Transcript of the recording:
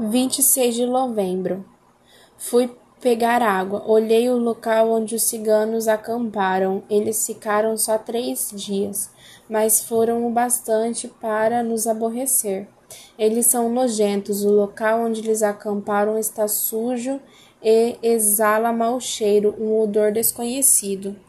26 de novembro. Fui pegar água. Olhei o local onde os ciganos acamparam. Eles ficaram só três dias, mas foram o bastante para nos aborrecer. Eles são nojentos. O local onde eles acamparam está sujo e exala mau cheiro, um odor desconhecido.